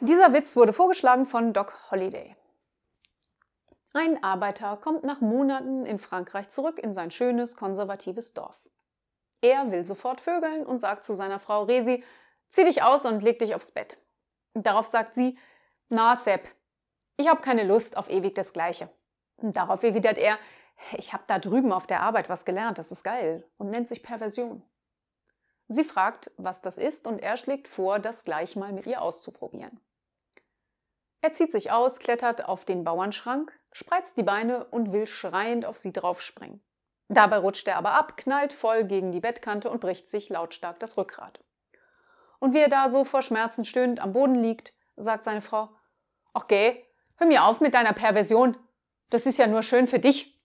Dieser Witz wurde vorgeschlagen von Doc Holliday. Ein Arbeiter kommt nach Monaten in Frankreich zurück in sein schönes, konservatives Dorf. Er will sofort vögeln und sagt zu seiner Frau Resi, zieh dich aus und leg dich aufs Bett. Darauf sagt sie, na Sepp, ich habe keine Lust auf ewig das Gleiche. Darauf erwidert er, ich habe da drüben auf der Arbeit was gelernt, das ist geil und nennt sich Perversion. Sie fragt, was das ist, und er schlägt vor, das gleich mal mit ihr auszuprobieren. Er zieht sich aus, klettert auf den Bauernschrank, spreizt die Beine und will schreiend auf sie draufspringen. Dabei rutscht er aber ab, knallt voll gegen die Bettkante und bricht sich lautstark das Rückgrat. Und wie er da so vor Schmerzen stöhnend am Boden liegt, sagt seine Frau, Ach geh, hör mir auf mit deiner Perversion. Das ist ja nur schön für dich.